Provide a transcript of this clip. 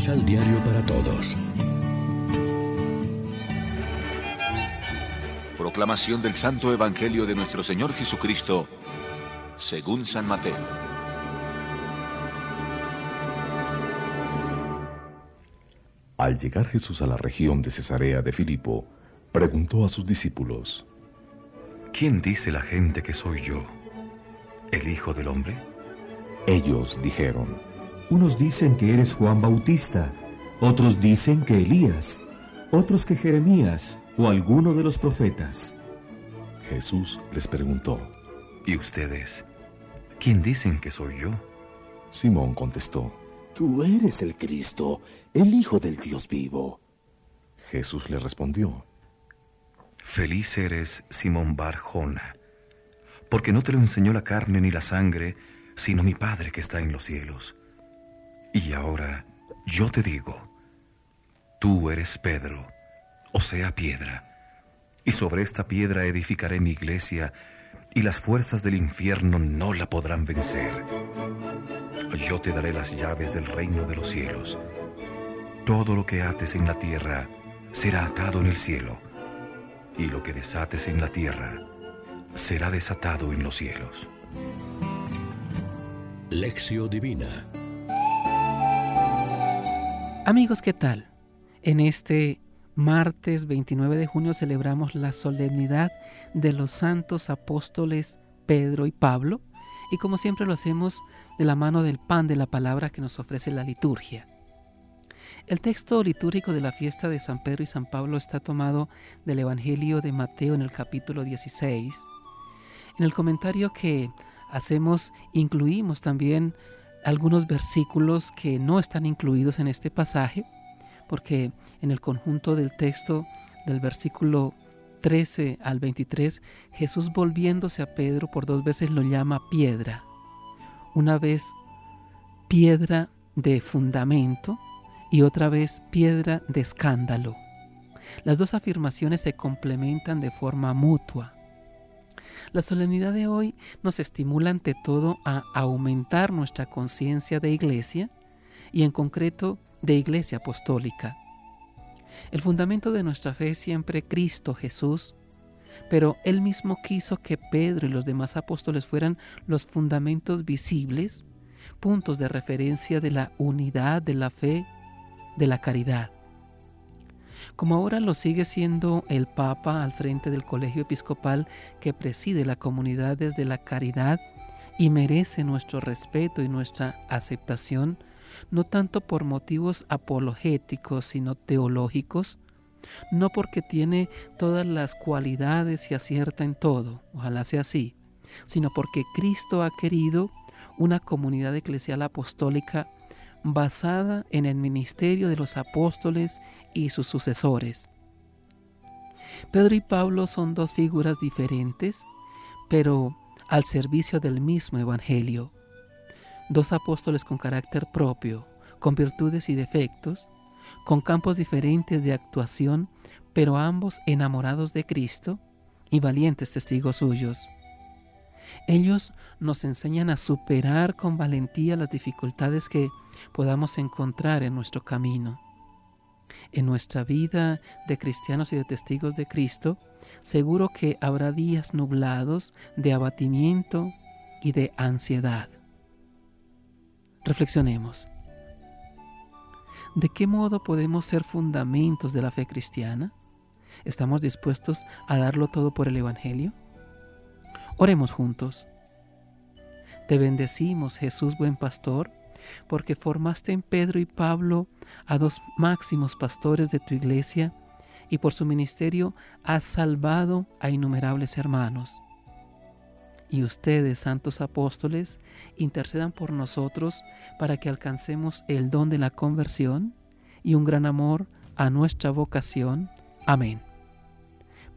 Misal Diario para Todos. Proclamación del Santo Evangelio de nuestro Señor Jesucristo, según San Mateo. Al llegar Jesús a la región de Cesarea de Filipo, preguntó a sus discípulos, ¿Quién dice la gente que soy yo? ¿El Hijo del Hombre? Ellos dijeron, Unos dicen que eres Juan Bautista, otros dicen que Elías, otros que Jeremías o alguno de los profetas. Jesús les preguntó, ¿Y ustedes? ¿Quién dicen que soy yo? Simón contestó, Tú eres el Cristo, el Hijo del Dios vivo. Jesús le respondió, Feliz eres, Simón Barjona, porque no te lo enseñó la carne ni la sangre, sino mi Padre que está en los cielos. Y ahora yo te digo, tú eres Pedro, o sea, piedra, y sobre esta piedra edificaré mi iglesia, y las fuerzas del infierno no la podrán vencer. Yo te daré las llaves del reino de los cielos. Todo lo que ates en la tierra será atado en el cielo, y lo que desates en la tierra será desatado en los cielos. Lección Divina Amigos, ¿qué tal? En este martes 29 de junio celebramos la solemnidad de los santos apóstoles Pedro y Pablo, y como siempre lo hacemos de la mano del pan de la palabra que nos ofrece la liturgia. El texto litúrgico de la fiesta de San Pedro y San Pablo está tomado del Evangelio de Mateo en el capítulo 16. En el comentario que hacemos incluimos también algunos versículos que no están incluidos en este pasaje, porque en el conjunto del texto del versículo 13 al 23, Jesús volviéndose a Pedro por dos veces lo llama piedra. Una vez piedra de fundamento y otra vez piedra de escándalo. Las dos afirmaciones se complementan de forma mutua. La solemnidad de hoy nos estimula ante todo a aumentar nuestra conciencia de iglesia y en concreto de iglesia apostólica. El fundamento de nuestra fe es siempre Cristo Jesús, pero Él mismo quiso que Pedro y los demás apóstoles fueran los fundamentos visibles, puntos de referencia de la unidad, de la fe, de la caridad. Como ahora lo sigue siendo el Papa al frente del colegio episcopal que preside la comunidad desde la caridad y merece nuestro respeto y nuestra aceptación, no tanto por motivos apologéticos, sino teológicos, no porque tiene todas las cualidades y acierta en todo, ojalá sea así, sino porque Cristo ha querido una comunidad eclesial apostólica basada en el ministerio de los apóstoles y sus sucesores. Pedro y Pablo son dos figuras diferentes, pero al servicio del mismo Evangelio. Dos apóstoles con carácter propio, con virtudes y defectos, con campos diferentes de actuación, pero ambos enamorados de Cristo y valientes testigos suyos. Ellos nos enseñan a superar con valentía las dificultades que podamos encontrar en nuestro camino. En nuestra vida de cristianos y de testigos de Cristo, seguro que habrá días nublados de abatimiento y de ansiedad. Reflexionemos. ¿De qué modo podemos ser fundamentos de la fe cristiana? ¿Estamos dispuestos a darlo todo por el Evangelio? Oremos juntos. Te bendecimos, Jesús buen pastor, porque formaste en Pedro y Pablo a dos máximos pastores de tu iglesia y por su ministerio has salvado a innumerables hermanos. Y ustedes, santos apóstoles, intercedan por nosotros para que alcancemos el don de la conversión y un gran amor a nuestra vocación. Amén.